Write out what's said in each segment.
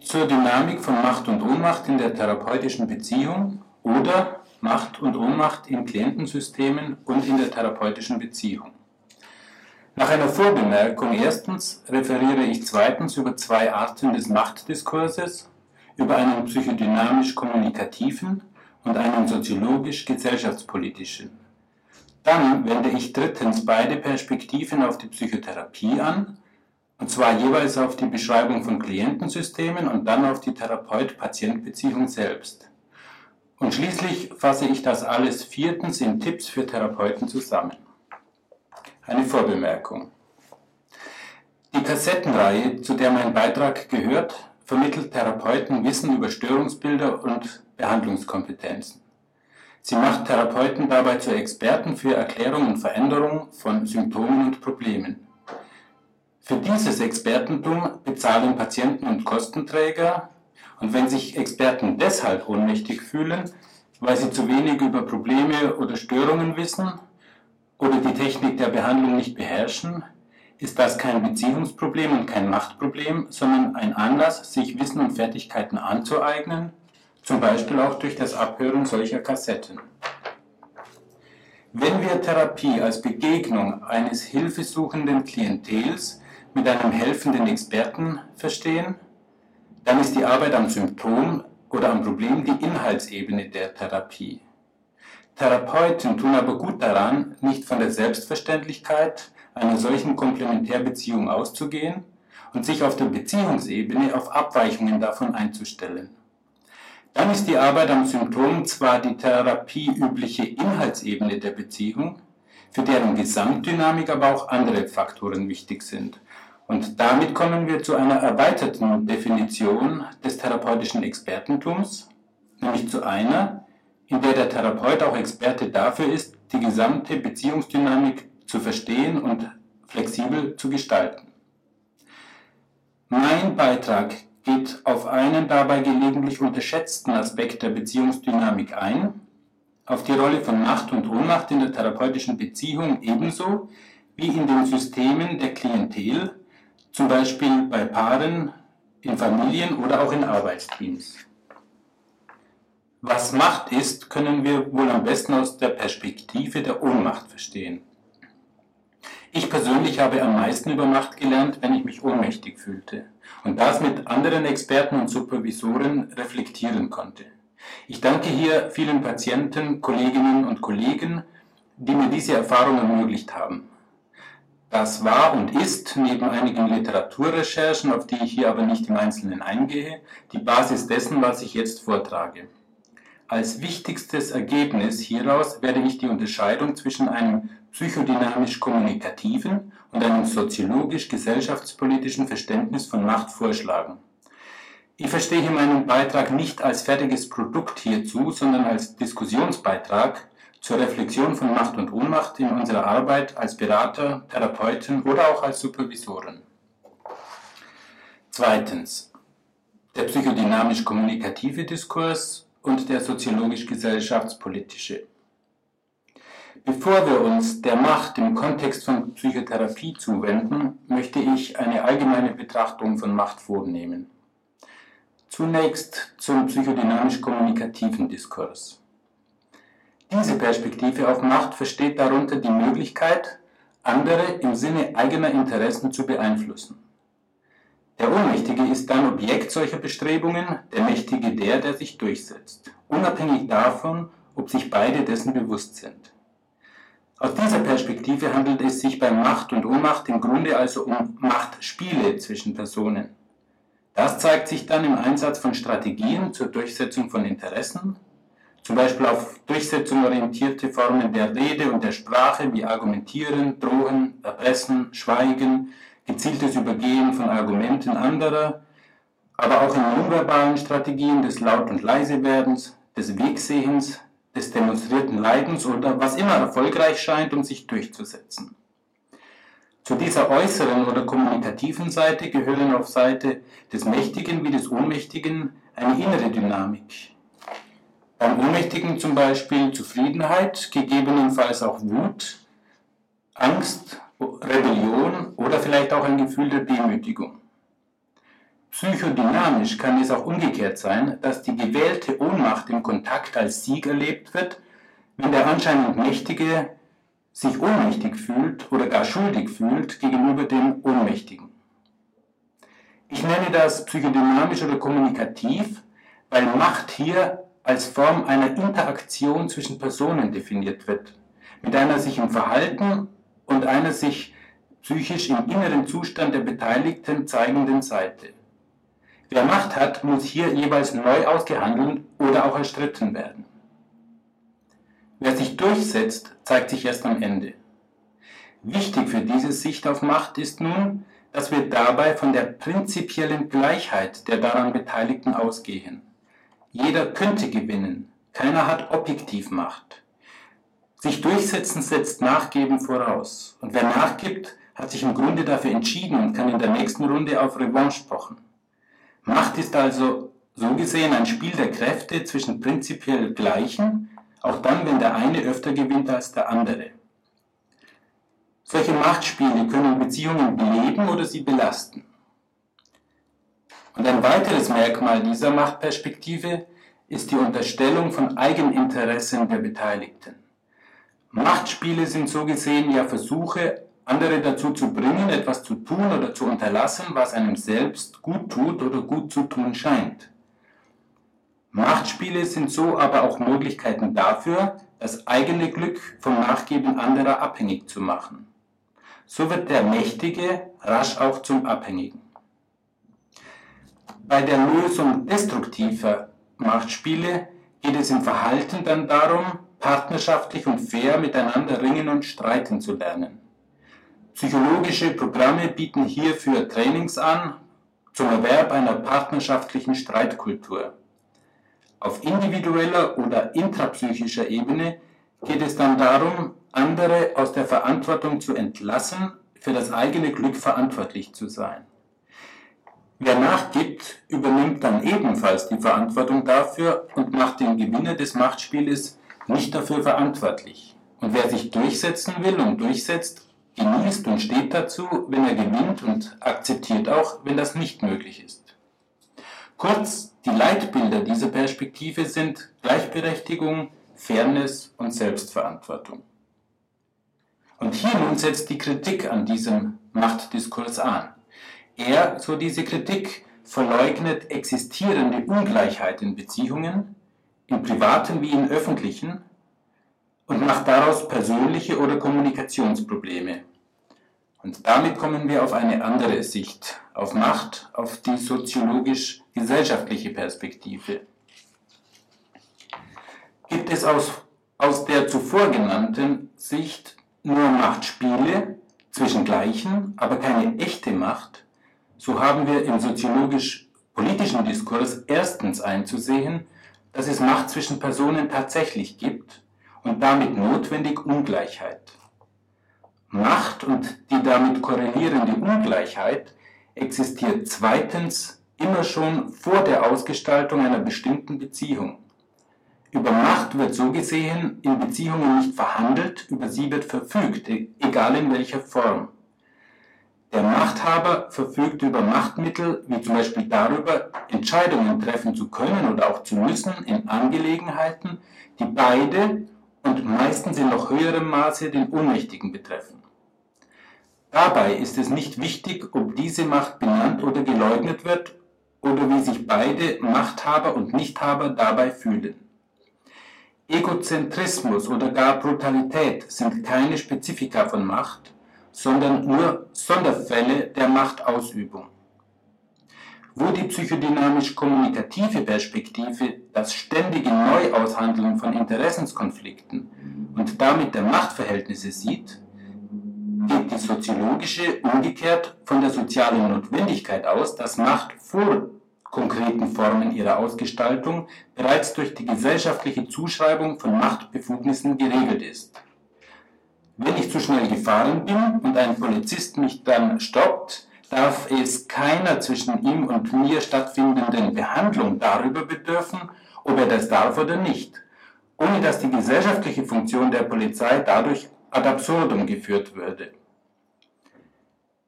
zur Dynamik von Macht und Ohnmacht in der therapeutischen Beziehung oder Macht und Ohnmacht in Klientensystemen und in der therapeutischen Beziehung. Nach einer Vorbemerkung erstens referiere ich zweitens über zwei Arten des Machtdiskurses, über einen psychodynamisch-kommunikativen und einen soziologisch-gesellschaftspolitischen. Dann wende ich drittens beide Perspektiven auf die Psychotherapie an, und zwar jeweils auf die Beschreibung von Klientensystemen und dann auf die Therapeut-Patient-Beziehung selbst. Und schließlich fasse ich das alles viertens in Tipps für Therapeuten zusammen. Eine Vorbemerkung. Die Kassettenreihe, zu der mein Beitrag gehört, vermittelt Therapeuten Wissen über Störungsbilder und Behandlungskompetenzen. Sie macht Therapeuten dabei zu Experten für Erklärung und Veränderung von Symptomen und Problemen. Für dieses Expertentum bezahlen Patienten und Kostenträger, und wenn sich Experten deshalb ohnmächtig fühlen, weil sie zu wenig über Probleme oder Störungen wissen oder die Technik der Behandlung nicht beherrschen, ist das kein Beziehungsproblem und kein Machtproblem, sondern ein Anlass, sich Wissen und Fertigkeiten anzueignen, zum Beispiel auch durch das Abhören solcher Kassetten. Wenn wir Therapie als Begegnung eines hilfesuchenden Klientels mit einem helfenden Experten verstehen, dann ist die Arbeit am Symptom oder am Problem die Inhaltsebene der Therapie. Therapeuten tun aber gut daran, nicht von der Selbstverständlichkeit einer solchen Komplementärbeziehung auszugehen und sich auf der Beziehungsebene auf Abweichungen davon einzustellen. Dann ist die Arbeit am Symptom zwar die therapieübliche Inhaltsebene der Beziehung, für deren Gesamtdynamik aber auch andere Faktoren wichtig sind. Und damit kommen wir zu einer erweiterten Definition des therapeutischen Expertentums, nämlich zu einer, in der der Therapeut auch Experte dafür ist, die gesamte Beziehungsdynamik zu verstehen und flexibel zu gestalten. Mein Beitrag geht auf einen dabei gelegentlich unterschätzten Aspekt der Beziehungsdynamik ein, auf die Rolle von Macht und Ohnmacht in der therapeutischen Beziehung ebenso wie in den Systemen der Klientel, zum Beispiel bei Paaren, in Familien oder auch in Arbeitsteams. Was Macht ist, können wir wohl am besten aus der Perspektive der Ohnmacht verstehen. Ich persönlich habe am meisten über Macht gelernt, wenn ich mich ohnmächtig fühlte und das mit anderen Experten und Supervisoren reflektieren konnte. Ich danke hier vielen Patienten, Kolleginnen und Kollegen, die mir diese Erfahrung ermöglicht haben. Das war und ist, neben einigen Literaturrecherchen, auf die ich hier aber nicht im Einzelnen eingehe, die Basis dessen, was ich jetzt vortrage. Als wichtigstes Ergebnis hieraus werde ich die Unterscheidung zwischen einem psychodynamisch-kommunikativen und einem soziologisch-gesellschaftspolitischen Verständnis von Macht vorschlagen. Ich verstehe meinen Beitrag nicht als fertiges Produkt hierzu, sondern als Diskussionsbeitrag zur Reflexion von Macht und Ohnmacht in unserer Arbeit als Berater, Therapeuten oder auch als Supervisoren. Zweitens. Der psychodynamisch-kommunikative Diskurs und der soziologisch-gesellschaftspolitische. Bevor wir uns der Macht im Kontext von Psychotherapie zuwenden, möchte ich eine allgemeine Betrachtung von Macht vornehmen. Zunächst zum psychodynamisch-kommunikativen Diskurs. Diese Perspektive auf Macht versteht darunter die Möglichkeit, andere im Sinne eigener Interessen zu beeinflussen. Der Ohnmächtige ist dann Objekt solcher Bestrebungen, der Mächtige der, der sich durchsetzt, unabhängig davon, ob sich beide dessen bewusst sind. Aus dieser Perspektive handelt es sich bei Macht und Ohnmacht im Grunde also um Machtspiele zwischen Personen. Das zeigt sich dann im Einsatz von Strategien zur Durchsetzung von Interessen, zum Beispiel auf Durchsetzung orientierte Formen der Rede und der Sprache wie Argumentieren, Drohen, Erpressen, Schweigen, gezieltes Übergehen von Argumenten anderer, aber auch in nonverbalen Strategien des Laut- und Leisewerdens, des Wegsehens, des demonstrierten Leidens oder was immer erfolgreich scheint, um sich durchzusetzen. Zu dieser äußeren oder kommunikativen Seite gehören auf Seite des Mächtigen wie des Ohnmächtigen eine innere Dynamik. Beim Ohnmächtigen zum Beispiel Zufriedenheit, gegebenenfalls auch Wut, Angst Rebellion oder vielleicht auch ein Gefühl der Demütigung. Psychodynamisch kann es auch umgekehrt sein, dass die gewählte Ohnmacht im Kontakt als Sieg erlebt wird, wenn der anscheinend Mächtige sich ohnmächtig fühlt oder gar schuldig fühlt gegenüber dem Ohnmächtigen. Ich nenne das psychodynamisch oder kommunikativ, weil Macht hier als Form einer Interaktion zwischen Personen definiert wird, mit einer sich im Verhalten und einer sich psychisch im inneren Zustand der Beteiligten zeigenden Seite. Wer Macht hat, muss hier jeweils neu ausgehandelt oder auch erstritten werden. Wer sich durchsetzt, zeigt sich erst am Ende. Wichtig für diese Sicht auf Macht ist nun, dass wir dabei von der prinzipiellen Gleichheit der daran Beteiligten ausgehen. Jeder könnte gewinnen, keiner hat objektiv Macht. Sich durchsetzen setzt Nachgeben voraus. Und wer nachgibt, hat sich im Grunde dafür entschieden und kann in der nächsten Runde auf Revanche pochen. Macht ist also so gesehen ein Spiel der Kräfte zwischen prinzipiell Gleichen, auch dann, wenn der eine öfter gewinnt als der andere. Solche Machtspiele können Beziehungen beleben oder sie belasten. Und ein weiteres Merkmal dieser Machtperspektive ist die Unterstellung von Eigeninteressen der Beteiligten. Machtspiele sind so gesehen ja Versuche, andere dazu zu bringen, etwas zu tun oder zu unterlassen, was einem selbst gut tut oder gut zu tun scheint. Machtspiele sind so aber auch Möglichkeiten dafür, das eigene Glück vom Nachgeben anderer abhängig zu machen. So wird der Mächtige rasch auch zum Abhängigen. Bei der Lösung destruktiver Machtspiele geht es im Verhalten dann darum, partnerschaftlich und fair miteinander ringen und streiten zu lernen. Psychologische Programme bieten hierfür Trainings an zum Erwerb einer partnerschaftlichen Streitkultur. Auf individueller oder intrapsychischer Ebene geht es dann darum, andere aus der Verantwortung zu entlassen, für das eigene Glück verantwortlich zu sein. Wer nachgibt, übernimmt dann ebenfalls die Verantwortung dafür und macht den Gewinner des Machtspieles nicht dafür verantwortlich. Und wer sich durchsetzen will und durchsetzt, genießt und steht dazu, wenn er gewinnt und akzeptiert auch, wenn das nicht möglich ist. Kurz, die Leitbilder dieser Perspektive sind Gleichberechtigung, Fairness und Selbstverantwortung. Und hier nun setzt die Kritik an diesem Machtdiskurs an. Er, so diese Kritik, verleugnet existierende Ungleichheit in Beziehungen, im privaten wie im öffentlichen, und macht daraus persönliche oder Kommunikationsprobleme. Und damit kommen wir auf eine andere Sicht, auf Macht, auf die soziologisch-gesellschaftliche Perspektive. Gibt es aus, aus der zuvor genannten Sicht nur Machtspiele zwischen Gleichen, aber keine echte Macht, so haben wir im soziologisch-politischen Diskurs erstens einzusehen, dass es Macht zwischen Personen tatsächlich gibt und damit notwendig Ungleichheit. Macht und die damit korrelierende Ungleichheit existiert zweitens immer schon vor der Ausgestaltung einer bestimmten Beziehung. Über Macht wird so gesehen in Beziehungen nicht verhandelt, über sie wird verfügt, egal in welcher Form. Der Machthaber verfügt über Machtmittel, wie zum Beispiel darüber, Entscheidungen treffen zu können oder auch zu müssen in Angelegenheiten, die beide und meistens in noch höherem Maße den Ohnmächtigen betreffen. Dabei ist es nicht wichtig, ob diese Macht benannt oder geleugnet wird oder wie sich beide Machthaber und Nichthaber dabei fühlen. Egozentrismus oder gar Brutalität sind keine Spezifika von Macht, sondern nur Sonderfälle der Machtausübung. Wo die psychodynamisch-kommunikative Perspektive das ständige Neuaushandeln von Interessenskonflikten und damit der Machtverhältnisse sieht, geht die soziologische umgekehrt von der sozialen Notwendigkeit aus, dass Macht vor konkreten Formen ihrer Ausgestaltung bereits durch die gesellschaftliche Zuschreibung von Machtbefugnissen geregelt ist. Wenn ich zu schnell gefahren bin und ein Polizist mich dann stoppt, darf es keiner zwischen ihm und mir stattfindenden Behandlung darüber bedürfen, ob er das darf oder nicht, ohne dass die gesellschaftliche Funktion der Polizei dadurch ad absurdum geführt würde.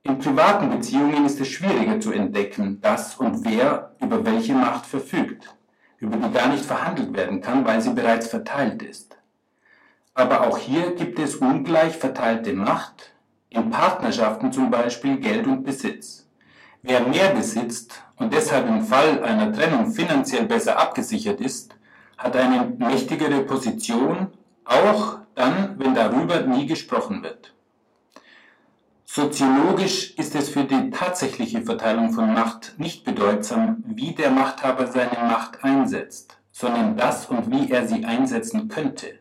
In privaten Beziehungen ist es schwieriger zu entdecken, dass und wer über welche Macht verfügt, über die gar nicht verhandelt werden kann, weil sie bereits verteilt ist. Aber auch hier gibt es ungleich verteilte Macht, in Partnerschaften zum Beispiel Geld und Besitz. Wer mehr besitzt und deshalb im Fall einer Trennung finanziell besser abgesichert ist, hat eine mächtigere Position, auch dann, wenn darüber nie gesprochen wird. Soziologisch ist es für die tatsächliche Verteilung von Macht nicht bedeutsam, wie der Machthaber seine Macht einsetzt, sondern das und wie er sie einsetzen könnte.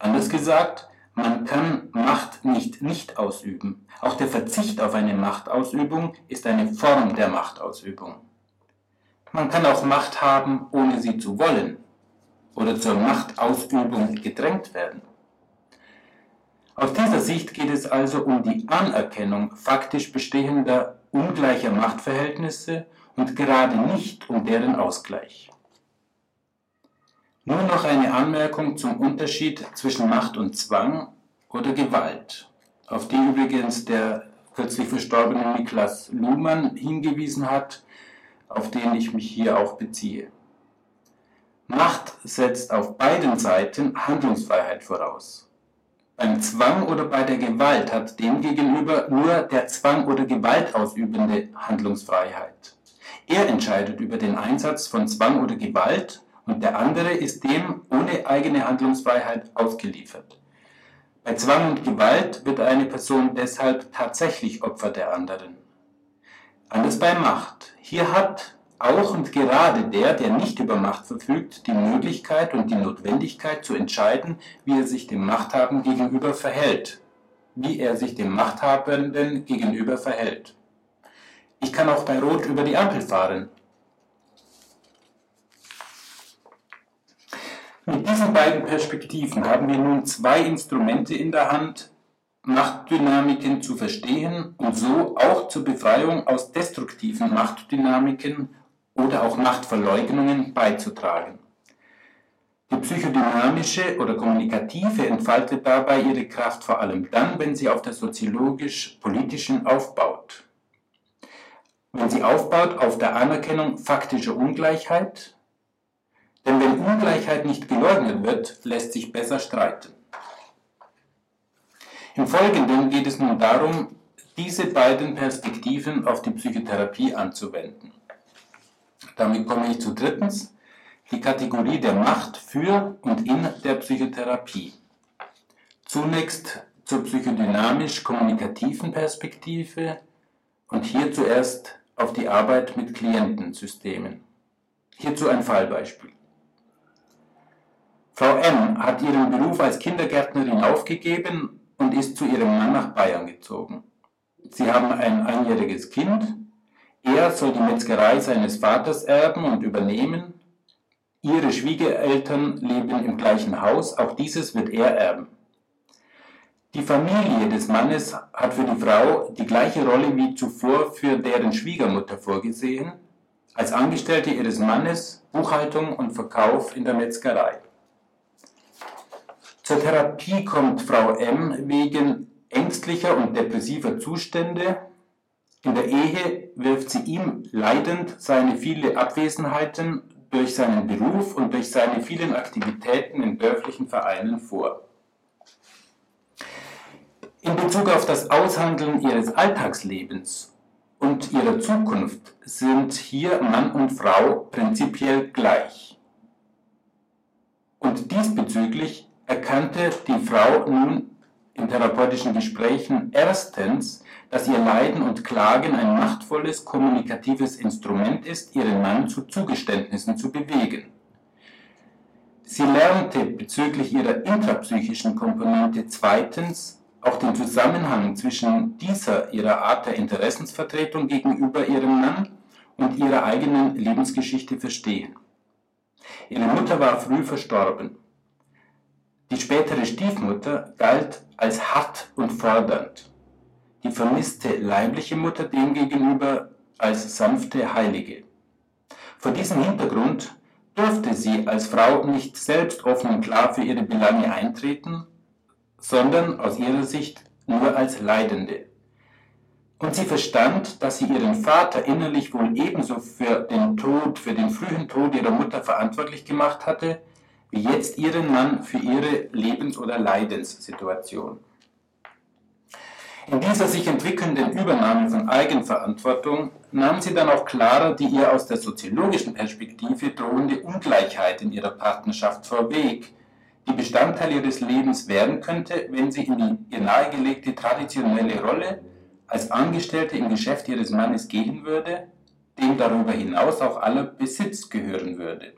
Anders gesagt, man kann Macht nicht nicht ausüben. Auch der Verzicht auf eine Machtausübung ist eine Form der Machtausübung. Man kann auch Macht haben, ohne sie zu wollen oder zur Machtausübung gedrängt werden. Aus dieser Sicht geht es also um die Anerkennung faktisch bestehender ungleicher Machtverhältnisse und gerade nicht um deren Ausgleich. Nur noch eine Anmerkung zum Unterschied zwischen Macht und Zwang oder Gewalt, auf die übrigens der kürzlich verstorbene Niklas Luhmann hingewiesen hat, auf den ich mich hier auch beziehe. Macht setzt auf beiden Seiten Handlungsfreiheit voraus. Beim Zwang oder bei der Gewalt hat demgegenüber nur der Zwang oder Gewalt ausübende Handlungsfreiheit. Er entscheidet über den Einsatz von Zwang oder Gewalt und der andere ist dem ohne eigene Handlungsfreiheit ausgeliefert. Bei Zwang und Gewalt wird eine Person deshalb tatsächlich Opfer der anderen. Anders bei Macht. Hier hat auch und gerade der, der nicht über Macht verfügt, die Möglichkeit und die Notwendigkeit zu entscheiden, wie er sich dem Machthabenden gegenüber verhält, wie er sich dem Machthabenden gegenüber verhält. Ich kann auch bei Rot über die Ampel fahren. Mit diesen beiden Perspektiven haben wir nun zwei Instrumente in der Hand, Machtdynamiken zu verstehen und so auch zur Befreiung aus destruktiven Machtdynamiken oder auch Machtverleugnungen beizutragen. Die psychodynamische oder kommunikative entfaltet dabei ihre Kraft vor allem dann, wenn sie auf der soziologisch-politischen aufbaut. Wenn sie aufbaut auf der Anerkennung faktischer Ungleichheit, denn wenn Ungleichheit nicht geleugnet wird, lässt sich besser streiten. Im Folgenden geht es nun darum, diese beiden Perspektiven auf die Psychotherapie anzuwenden. Damit komme ich zu drittens, die Kategorie der Macht für und in der Psychotherapie. Zunächst zur psychodynamisch-kommunikativen Perspektive und hier zuerst auf die Arbeit mit Klientensystemen. Hierzu ein Fallbeispiel. Frau M. hat ihren Beruf als Kindergärtnerin aufgegeben und ist zu ihrem Mann nach Bayern gezogen. Sie haben ein einjähriges Kind er soll die Metzgerei seines Vaters erben und übernehmen. Ihre Schwiegereltern leben im gleichen Haus, auch dieses wird er erben. Die Familie des Mannes hat für die Frau die gleiche Rolle wie zuvor für deren Schwiegermutter vorgesehen, als Angestellte ihres Mannes, Buchhaltung und Verkauf in der Metzgerei. Zur Therapie kommt Frau M wegen ängstlicher und depressiver Zustände in der Ehe wirft sie ihm leidend seine viele Abwesenheiten durch seinen Beruf und durch seine vielen Aktivitäten in dörflichen Vereinen vor. In Bezug auf das Aushandeln ihres Alltagslebens und ihrer Zukunft sind hier Mann und Frau prinzipiell gleich. Und diesbezüglich erkannte die Frau nun in therapeutischen Gesprächen erstens, dass ihr Leiden und Klagen ein machtvolles kommunikatives Instrument ist, ihren Mann zu Zugeständnissen zu bewegen. Sie lernte bezüglich ihrer intrapsychischen Komponente zweitens auch den Zusammenhang zwischen dieser ihrer Art der Interessensvertretung gegenüber ihrem Mann und ihrer eigenen Lebensgeschichte verstehen. Ihre Mutter war früh verstorben. Die spätere Stiefmutter galt als hart und fordernd die vermisste leibliche Mutter demgegenüber als sanfte Heilige. Vor diesem Hintergrund durfte sie als Frau nicht selbst offen und klar für ihre Belange eintreten, sondern aus ihrer Sicht nur als Leidende. Und sie verstand, dass sie ihren Vater innerlich wohl ebenso für den Tod, für den frühen Tod ihrer Mutter verantwortlich gemacht hatte, wie jetzt ihren Mann für ihre Lebens- oder Leidenssituation. In dieser sich entwickelnden Übernahme von Eigenverantwortung nahm sie dann auch klarer die ihr aus der soziologischen Perspektive drohende Ungleichheit in ihrer Partnerschaft vorweg, die Bestandteil ihres Lebens werden könnte, wenn sie in die ihr nahegelegte traditionelle Rolle als Angestellte im Geschäft ihres Mannes gehen würde, dem darüber hinaus auch aller Besitz gehören würde.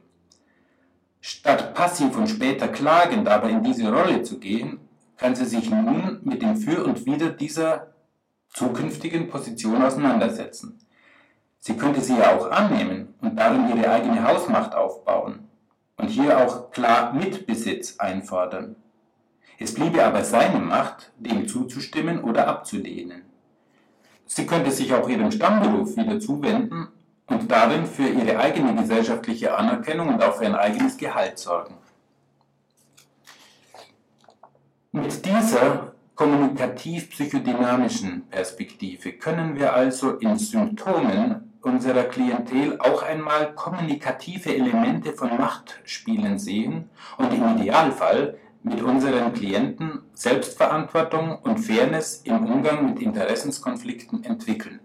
Statt passiv und später klagend aber in diese Rolle zu gehen, kann sie sich nun mit dem Für und Wider dieser zukünftigen Position auseinandersetzen. Sie könnte sie ja auch annehmen und darin ihre eigene Hausmacht aufbauen und hier auch klar Mitbesitz einfordern. Es bliebe aber seine Macht, dem zuzustimmen oder abzulehnen. Sie könnte sich auch ihrem Stammberuf wieder zuwenden und darin für ihre eigene gesellschaftliche Anerkennung und auch für ein eigenes Gehalt sorgen. Mit dieser kommunikativ-psychodynamischen Perspektive können wir also in Symptomen unserer Klientel auch einmal kommunikative Elemente von Machtspielen sehen und im Idealfall mit unseren Klienten Selbstverantwortung und Fairness im Umgang mit Interessenskonflikten entwickeln.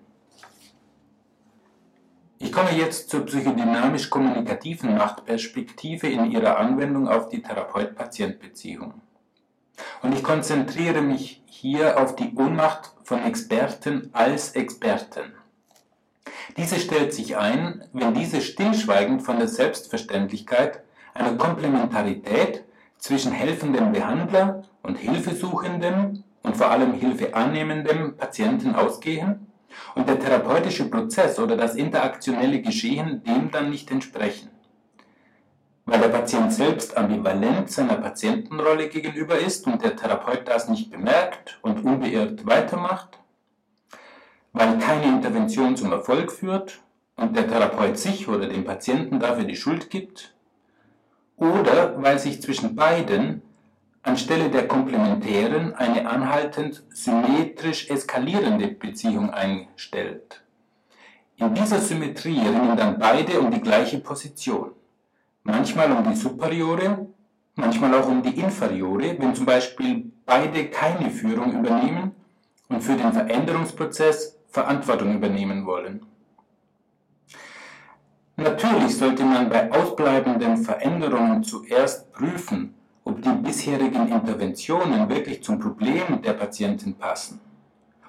Ich komme jetzt zur psychodynamisch-kommunikativen Machtperspektive in ihrer Anwendung auf die Therapeut-Patient-Beziehung. Und ich konzentriere mich hier auf die Ohnmacht von Experten als Experten. Diese stellt sich ein, wenn diese stillschweigend von der Selbstverständlichkeit einer Komplementarität zwischen helfendem Behandler und Hilfesuchendem und vor allem hilfeannehmendem Patienten ausgehen und der therapeutische Prozess oder das interaktionelle Geschehen dem dann nicht entsprechen. Weil der Patient selbst ambivalent seiner Patientenrolle gegenüber ist und der Therapeut das nicht bemerkt und unbeirrt weitermacht, weil keine Intervention zum Erfolg führt und der Therapeut sich oder dem Patienten dafür die Schuld gibt, oder weil sich zwischen beiden anstelle der komplementären eine anhaltend symmetrisch eskalierende Beziehung einstellt. In dieser Symmetrie ringen dann beide um die gleiche Position manchmal um die superiore, manchmal auch um die inferiore, wenn zum Beispiel beide keine Führung übernehmen und für den Veränderungsprozess Verantwortung übernehmen wollen. Natürlich sollte man bei ausbleibenden Veränderungen zuerst prüfen, ob die bisherigen Interventionen wirklich zum Problem der Patienten passen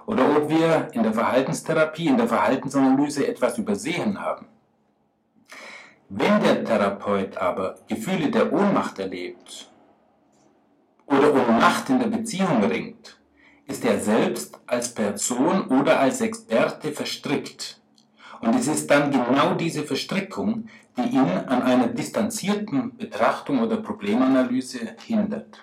oder ob wir in der Verhaltenstherapie, in der Verhaltensanalyse etwas übersehen haben. Wenn der Therapeut aber Gefühle der Ohnmacht erlebt oder um Macht in der Beziehung ringt, ist er selbst als Person oder als Experte verstrickt. Und es ist dann genau diese Verstrickung, die ihn an einer distanzierten Betrachtung oder Problemanalyse hindert.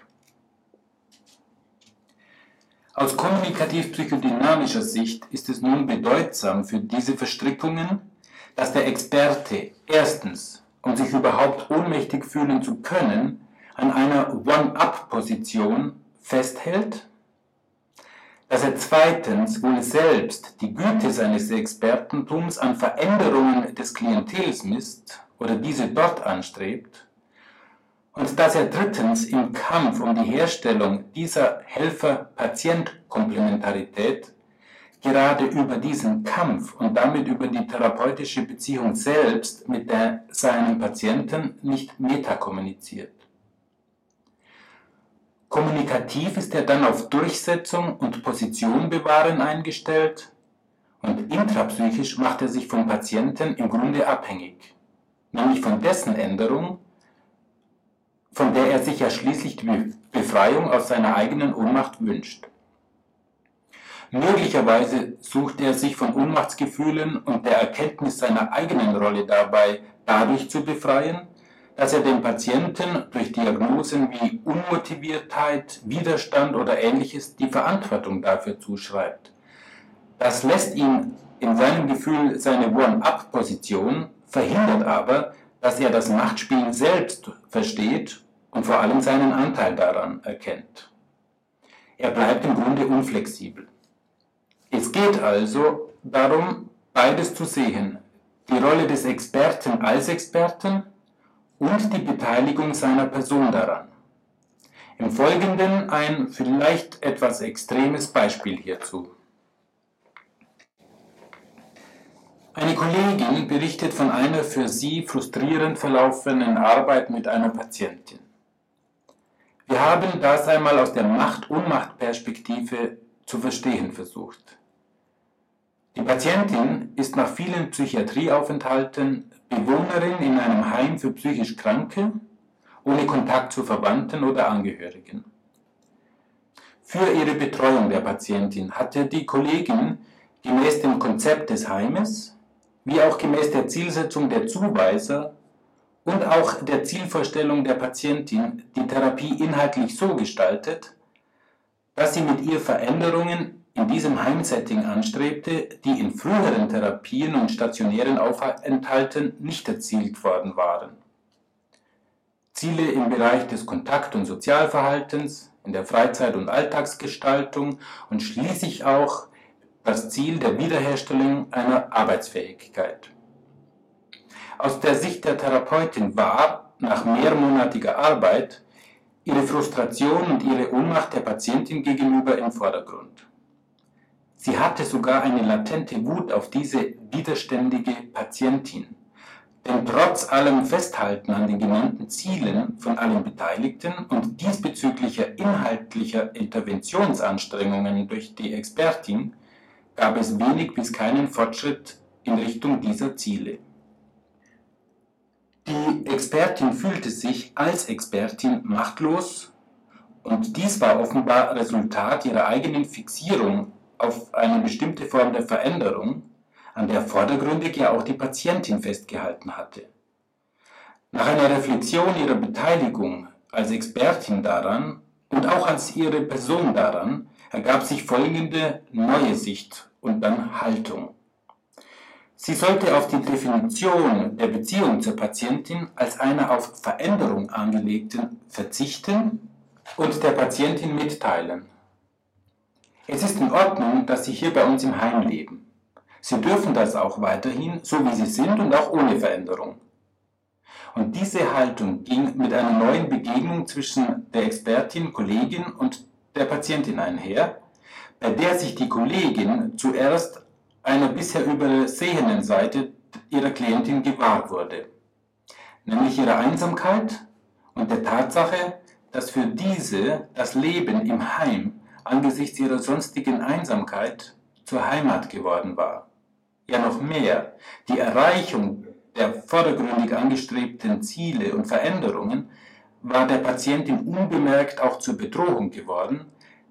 Aus kommunikativ-psychodynamischer Sicht ist es nun bedeutsam für diese Verstrickungen, dass der Experte erstens, um sich überhaupt ohnmächtig fühlen zu können, an einer One-Up-Position festhält, dass er zweitens wohl selbst die Güte seines Expertentums an Veränderungen des Klientels misst oder diese dort anstrebt, und dass er drittens im Kampf um die Herstellung dieser Helfer-Patient-Komplementarität gerade über diesen Kampf und damit über die therapeutische Beziehung selbst mit der, seinem Patienten nicht metakommuniziert. Kommunikativ ist er dann auf Durchsetzung und Position bewahren eingestellt und intrapsychisch macht er sich vom Patienten im Grunde abhängig, nämlich von dessen Änderung, von der er sich ja schließlich die Befreiung aus seiner eigenen Ohnmacht wünscht. Möglicherweise sucht er sich von Ohnmachtsgefühlen und der Erkenntnis seiner eigenen Rolle dabei dadurch zu befreien, dass er dem Patienten durch Diagnosen wie Unmotiviertheit, Widerstand oder ähnliches die Verantwortung dafür zuschreibt. Das lässt ihn in seinem Gefühl seine One-Up-Position, verhindert aber, dass er das Machtspiel selbst versteht und vor allem seinen Anteil daran erkennt. Er bleibt im Grunde unflexibel. Es geht also darum, beides zu sehen, die Rolle des Experten als Experten und die Beteiligung seiner Person daran. Im Folgenden ein vielleicht etwas extremes Beispiel hierzu. Eine Kollegin berichtet von einer für sie frustrierend verlaufenden Arbeit mit einer Patientin. Wir haben das einmal aus der Macht-Unmacht-Perspektive zu verstehen versucht. Die Patientin ist nach vielen Psychiatrieaufenthalten Bewohnerin in einem Heim für psychisch Kranke, ohne Kontakt zu Verwandten oder Angehörigen. Für ihre Betreuung der Patientin hatte die Kollegin gemäß dem Konzept des Heimes, wie auch gemäß der Zielsetzung der Zuweiser und auch der Zielvorstellung der Patientin die Therapie inhaltlich so gestaltet, dass sie mit ihr Veränderungen in diesem Heimsetting anstrebte, die in früheren Therapien und stationären Aufenthalten nicht erzielt worden waren. Ziele im Bereich des Kontakt- und Sozialverhaltens, in der Freizeit- und Alltagsgestaltung und schließlich auch das Ziel der Wiederherstellung einer Arbeitsfähigkeit. Aus der Sicht der Therapeutin war, nach mehrmonatiger Arbeit, ihre Frustration und ihre Ohnmacht der Patientin gegenüber im Vordergrund. Sie hatte sogar eine latente Wut auf diese widerständige Patientin. Denn trotz allem Festhalten an den genannten Zielen von allen Beteiligten und diesbezüglicher inhaltlicher Interventionsanstrengungen durch die Expertin gab es wenig bis keinen Fortschritt in Richtung dieser Ziele. Die Expertin fühlte sich als Expertin machtlos und dies war offenbar Resultat ihrer eigenen Fixierung auf eine bestimmte Form der Veränderung, an der vordergründig ja auch die Patientin festgehalten hatte. Nach einer Reflexion ihrer Beteiligung als Expertin daran und auch als ihre Person daran ergab sich folgende neue Sicht und dann Haltung. Sie sollte auf die Definition der Beziehung zur Patientin als einer auf Veränderung angelegten verzichten und der Patientin mitteilen, es ist in Ordnung, dass Sie hier bei uns im Heim leben. Sie dürfen das auch weiterhin, so wie Sie sind und auch ohne Veränderung. Und diese Haltung ging mit einer neuen Begegnung zwischen der Expertin, Kollegin und der Patientin einher, bei der sich die Kollegin zuerst einer bisher übersehenen Seite ihrer Klientin gewahr wurde, nämlich ihrer Einsamkeit und der Tatsache, dass für diese das Leben im Heim angesichts ihrer sonstigen Einsamkeit zur Heimat geworden war. Ja noch mehr, die Erreichung der vordergründig angestrebten Ziele und Veränderungen war der Patientin unbemerkt auch zur Bedrohung geworden,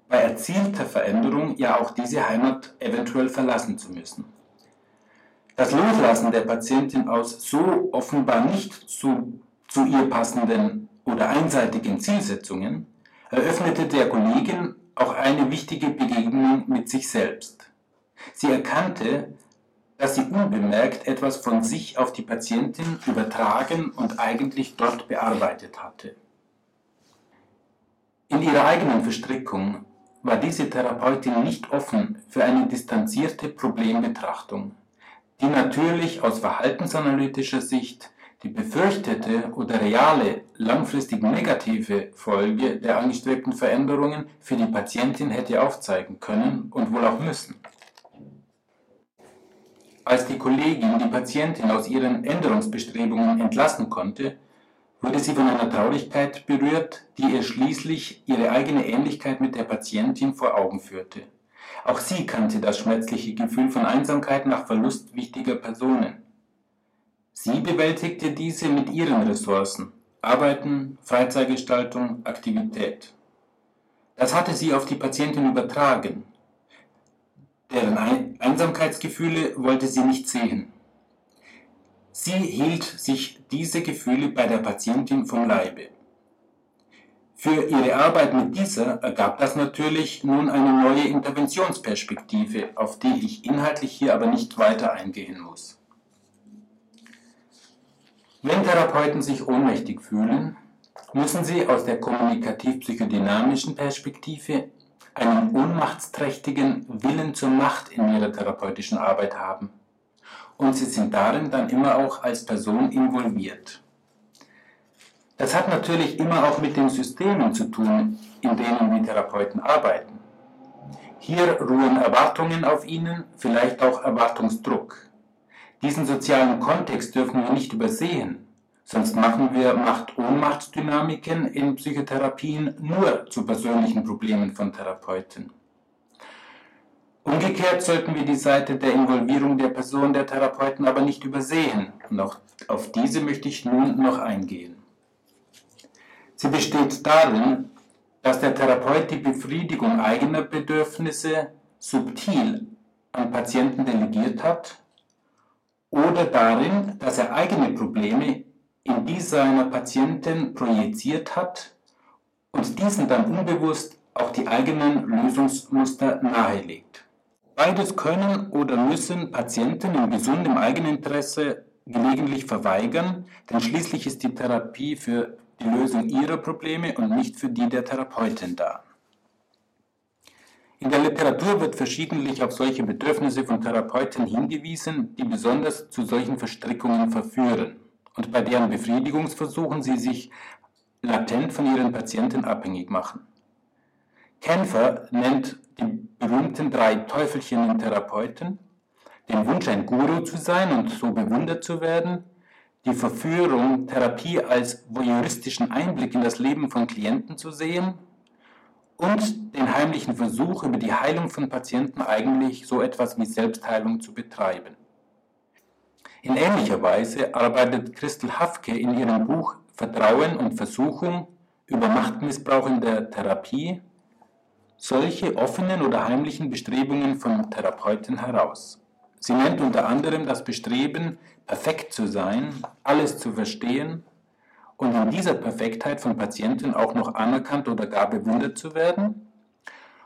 bei erzielter Veränderung ja auch diese Heimat eventuell verlassen zu müssen. Das Loslassen der Patientin aus so offenbar nicht zu, zu ihr passenden oder einseitigen Zielsetzungen eröffnete der Kollegin auch eine wichtige Begegnung mit sich selbst. Sie erkannte, dass sie unbemerkt etwas von sich auf die Patientin übertragen und eigentlich dort bearbeitet hatte. In ihrer eigenen Verstrickung war diese Therapeutin nicht offen für eine distanzierte Problembetrachtung, die natürlich aus verhaltensanalytischer Sicht die befürchtete oder reale, langfristig negative Folge der angestrebten Veränderungen für die Patientin hätte aufzeigen können und wohl auch müssen. Als die Kollegin die Patientin aus ihren Änderungsbestrebungen entlassen konnte, wurde sie von einer Traurigkeit berührt, die ihr schließlich ihre eigene Ähnlichkeit mit der Patientin vor Augen führte. Auch sie kannte das schmerzliche Gefühl von Einsamkeit nach Verlust wichtiger Personen. Sie bewältigte diese mit ihren Ressourcen, Arbeiten, Freizeitgestaltung, Aktivität. Das hatte sie auf die Patientin übertragen. Deren Einsamkeitsgefühle wollte sie nicht sehen. Sie hielt sich diese Gefühle bei der Patientin vom Leibe. Für ihre Arbeit mit dieser ergab das natürlich nun eine neue Interventionsperspektive, auf die ich inhaltlich hier aber nicht weiter eingehen muss. Wenn Therapeuten sich ohnmächtig fühlen, müssen sie aus der kommunikativ-psychodynamischen Perspektive einen ohnmachtsträchtigen Willen zur Macht in ihrer therapeutischen Arbeit haben. Und sie sind darin dann immer auch als Person involviert. Das hat natürlich immer auch mit den Systemen zu tun, in denen die Therapeuten arbeiten. Hier ruhen Erwartungen auf ihnen, vielleicht auch Erwartungsdruck. Diesen sozialen Kontext dürfen wir nicht übersehen, sonst machen wir Macht-Ohnmacht-Dynamiken in Psychotherapien nur zu persönlichen Problemen von Therapeuten. Umgekehrt sollten wir die Seite der Involvierung der Person der Therapeuten aber nicht übersehen, auch auf diese möchte ich nun noch eingehen. Sie besteht darin, dass der Therapeut die Befriedigung eigener Bedürfnisse subtil an Patienten delegiert hat oder darin, dass er eigene Probleme in die seiner Patienten projiziert hat und diesen dann unbewusst auch die eigenen Lösungsmuster nahelegt. Beides können oder müssen Patienten in gesundem Eigeninteresse gelegentlich verweigern, denn schließlich ist die Therapie für die Lösung ihrer Probleme und nicht für die der Therapeutin da. In der Literatur wird verschiedentlich auf solche Bedürfnisse von Therapeuten hingewiesen, die besonders zu solchen Verstrickungen verführen und bei deren Befriedigungsversuchen sie sich latent von ihren Patienten abhängig machen. Kämpfer nennt die berühmten drei Teufelchen in Therapeuten, den Wunsch, ein Guru zu sein und so bewundert zu werden, die Verführung, Therapie als voyeuristischen Einblick in das Leben von Klienten zu sehen und den heimlichen Versuch, über die Heilung von Patienten eigentlich so etwas wie Selbstheilung zu betreiben. In ähnlicher Weise arbeitet Christel Hafke in ihrem Buch Vertrauen und Versuchung über Machtmissbrauch in der Therapie solche offenen oder heimlichen Bestrebungen von Therapeuten heraus. Sie nennt unter anderem das Bestreben, perfekt zu sein, alles zu verstehen und in dieser Perfektheit von Patienten auch noch anerkannt oder gar bewundert zu werden.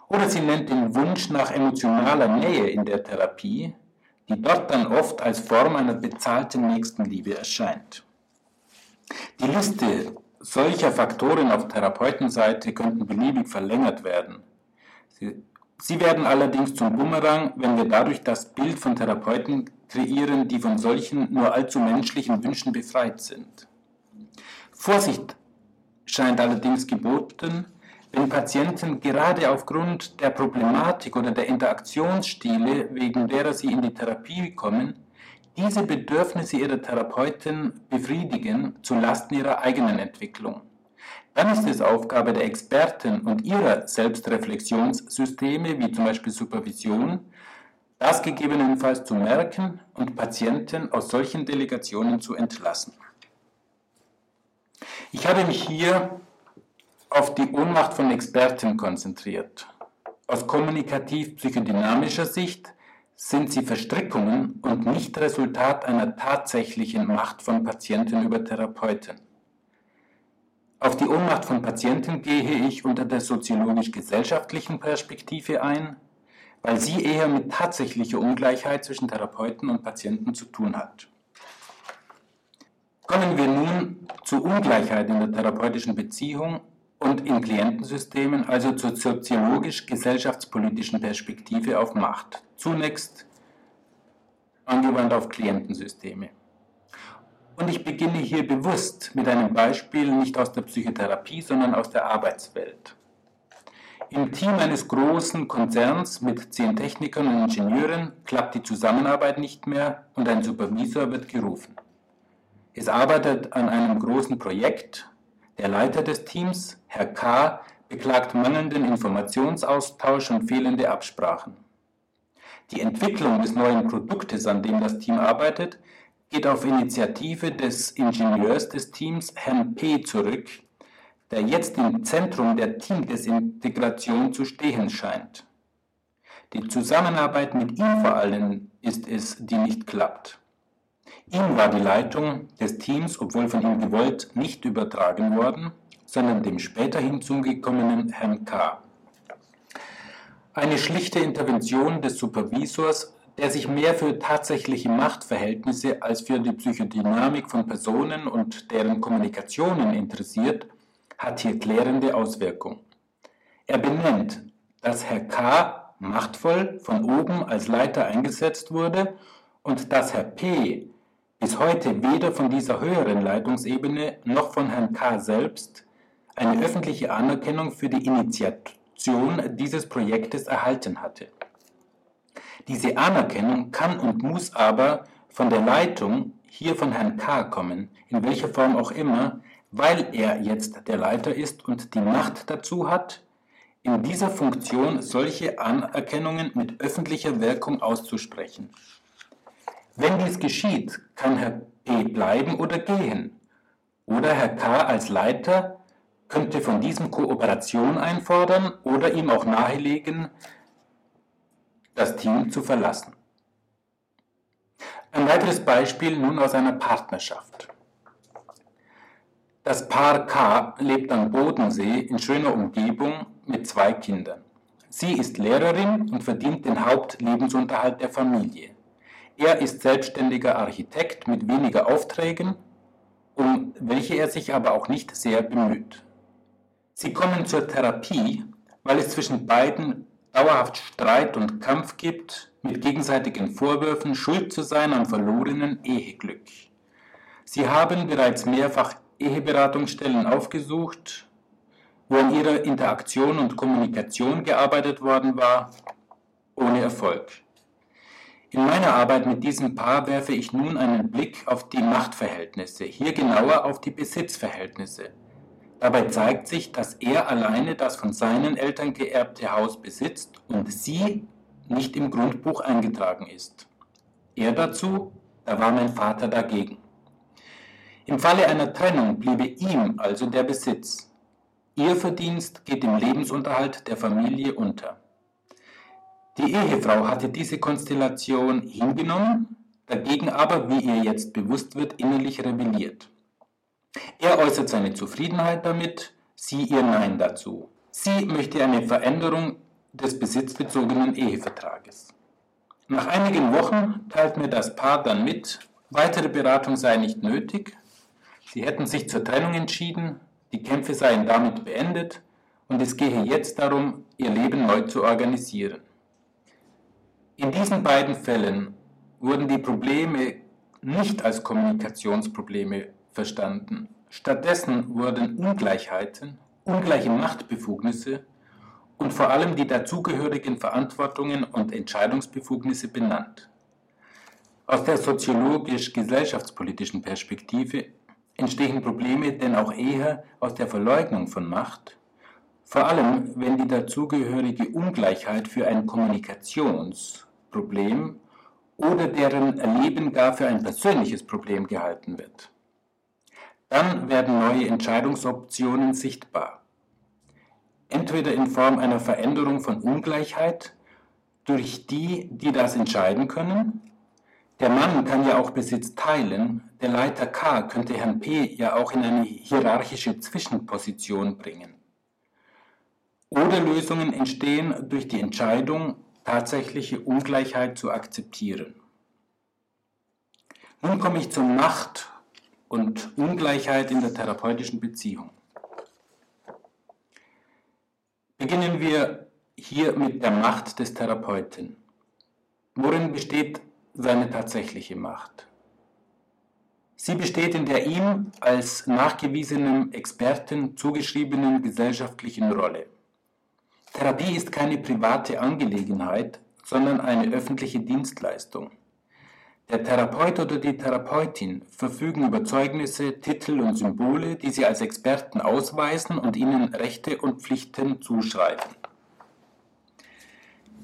Oder sie nennt den Wunsch nach emotionaler Nähe in der Therapie, die dort dann oft als Form einer bezahlten Nächstenliebe erscheint. Die Liste solcher Faktoren auf Therapeutenseite könnten beliebig verlängert werden. Sie werden allerdings zum Bumerang, wenn wir dadurch das Bild von Therapeuten kreieren, die von solchen nur allzu menschlichen Wünschen befreit sind. Vorsicht scheint allerdings geboten, wenn Patienten gerade aufgrund der Problematik oder der Interaktionsstile, wegen derer sie in die Therapie kommen, diese Bedürfnisse ihrer Therapeuten befriedigen zu Lasten ihrer eigenen Entwicklung. Dann ist es Aufgabe der Experten und ihrer Selbstreflexionssysteme, wie zum Beispiel Supervision, das gegebenenfalls zu merken und Patienten aus solchen Delegationen zu entlassen. Ich habe mich hier auf die Ohnmacht von Experten konzentriert. Aus kommunikativ-psychodynamischer Sicht sind sie Verstrickungen und nicht Resultat einer tatsächlichen Macht von Patienten über Therapeuten. Auf die Ohnmacht von Patienten gehe ich unter der soziologisch-gesellschaftlichen Perspektive ein, weil sie eher mit tatsächlicher Ungleichheit zwischen Therapeuten und Patienten zu tun hat. Kommen wir nun zur Ungleichheit in der therapeutischen Beziehung und in Klientensystemen, also zur soziologisch-gesellschaftspolitischen Perspektive auf Macht. Zunächst angewandt auf Klientensysteme. Und ich beginne hier bewusst mit einem Beispiel nicht aus der Psychotherapie, sondern aus der Arbeitswelt. Im Team eines großen Konzerns mit zehn Technikern und Ingenieuren klappt die Zusammenarbeit nicht mehr und ein Supervisor wird gerufen. Es arbeitet an einem großen Projekt. Der Leiter des Teams, Herr K., beklagt mangelnden Informationsaustausch und fehlende Absprachen. Die Entwicklung des neuen Produktes, an dem das Team arbeitet, geht auf Initiative des Ingenieurs des Teams, Herrn P., zurück, der jetzt im Zentrum der Teamdesintegration zu stehen scheint. Die Zusammenarbeit mit ihm vor allem ist es, die nicht klappt. Ihm war die Leitung des Teams, obwohl von ihm gewollt, nicht übertragen worden, sondern dem später hinzugekommenen Herrn K. Eine schlichte Intervention des Supervisors der sich mehr für tatsächliche Machtverhältnisse als für die Psychodynamik von Personen und deren Kommunikationen interessiert, hat hier klärende Auswirkungen. Er benennt dass Herr K. machtvoll von oben als Leiter eingesetzt wurde und dass Herr P. bis heute weder von dieser höheren Leitungsebene noch von Herrn K. selbst eine öffentliche Anerkennung für die Initiation dieses Projektes erhalten hatte. Diese Anerkennung kann und muss aber von der Leitung, hier von Herrn K. kommen, in welcher Form auch immer, weil er jetzt der Leiter ist und die Macht dazu hat, in dieser Funktion solche Anerkennungen mit öffentlicher Wirkung auszusprechen. Wenn dies geschieht, kann Herr P. bleiben oder gehen. Oder Herr K. als Leiter könnte von diesem Kooperation einfordern oder ihm auch nahelegen, das Team zu verlassen. Ein weiteres Beispiel nun aus einer Partnerschaft. Das Paar K lebt am Bodensee in schöner Umgebung mit zwei Kindern. Sie ist Lehrerin und verdient den Hauptlebensunterhalt der Familie. Er ist selbstständiger Architekt mit weniger Aufträgen, um welche er sich aber auch nicht sehr bemüht. Sie kommen zur Therapie, weil es zwischen beiden dauerhaft Streit und Kampf gibt, mit gegenseitigen Vorwürfen, schuld zu sein am verlorenen Eheglück. Sie haben bereits mehrfach Eheberatungsstellen aufgesucht, wo an ihrer Interaktion und Kommunikation gearbeitet worden war, ohne Erfolg. In meiner Arbeit mit diesem Paar werfe ich nun einen Blick auf die Machtverhältnisse, hier genauer auf die Besitzverhältnisse. Dabei zeigt sich, dass er alleine das von seinen Eltern geerbte Haus besitzt und sie nicht im Grundbuch eingetragen ist. Er dazu, da war mein Vater dagegen. Im Falle einer Trennung bliebe ihm also der Besitz. Ihr Verdienst geht im Lebensunterhalt der Familie unter. Die Ehefrau hatte diese Konstellation hingenommen, dagegen aber, wie ihr jetzt bewusst wird, innerlich rebelliert. Er äußert seine Zufriedenheit damit, sie ihr Nein dazu. Sie möchte eine Veränderung des besitzbezogenen Ehevertrages. Nach einigen Wochen teilt mir das Paar dann mit, weitere Beratung sei nicht nötig, Sie hätten sich zur Trennung entschieden, die Kämpfe seien damit beendet und es gehe jetzt darum, ihr Leben neu zu organisieren. In diesen beiden Fällen wurden die Probleme nicht als Kommunikationsprobleme verstanden. Stattdessen wurden Ungleichheiten, ungleiche Machtbefugnisse und vor allem die dazugehörigen Verantwortungen und Entscheidungsbefugnisse benannt. Aus der soziologisch-gesellschaftspolitischen Perspektive entstehen Probleme denn auch eher aus der Verleugnung von Macht, vor allem wenn die dazugehörige Ungleichheit für ein Kommunikationsproblem oder deren Erleben gar für ein persönliches Problem gehalten wird. Dann werden neue Entscheidungsoptionen sichtbar. Entweder in Form einer Veränderung von Ungleichheit durch die, die das entscheiden können, der Mann kann ja auch Besitz teilen, der Leiter K könnte Herrn P ja auch in eine hierarchische Zwischenposition bringen. Oder Lösungen entstehen durch die Entscheidung, tatsächliche Ungleichheit zu akzeptieren. Nun komme ich zur Macht und Ungleichheit in der therapeutischen Beziehung. Beginnen wir hier mit der Macht des Therapeuten. Worin besteht seine tatsächliche Macht. Sie besteht in der ihm als nachgewiesenem Experten zugeschriebenen gesellschaftlichen Rolle. Therapie ist keine private Angelegenheit, sondern eine öffentliche Dienstleistung. Der Therapeut oder die Therapeutin verfügen über Zeugnisse, Titel und Symbole, die sie als Experten ausweisen und ihnen Rechte und Pflichten zuschreiben.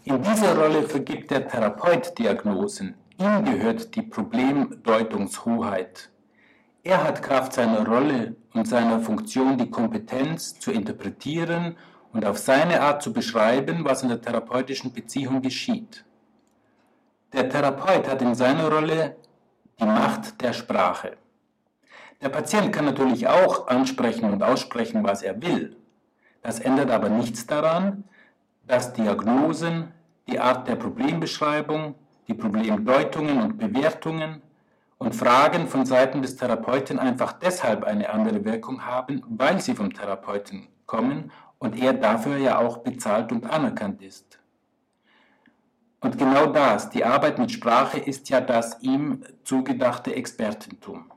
In dieser Rolle vergibt der Therapeut Diagnosen. Ihm gehört die Problemdeutungshoheit. Er hat Kraft seiner Rolle und seiner Funktion die Kompetenz zu interpretieren und auf seine Art zu beschreiben, was in der therapeutischen Beziehung geschieht. Der Therapeut hat in seiner Rolle die Macht der Sprache. Der Patient kann natürlich auch ansprechen und aussprechen, was er will. Das ändert aber nichts daran, dass Diagnosen, die Art der Problembeschreibung, die Problemdeutungen und Bewertungen und Fragen von Seiten des Therapeuten einfach deshalb eine andere Wirkung haben, weil sie vom Therapeuten kommen und er dafür ja auch bezahlt und anerkannt ist. Und genau das, die Arbeit mit Sprache, ist ja das ihm zugedachte Expertentum.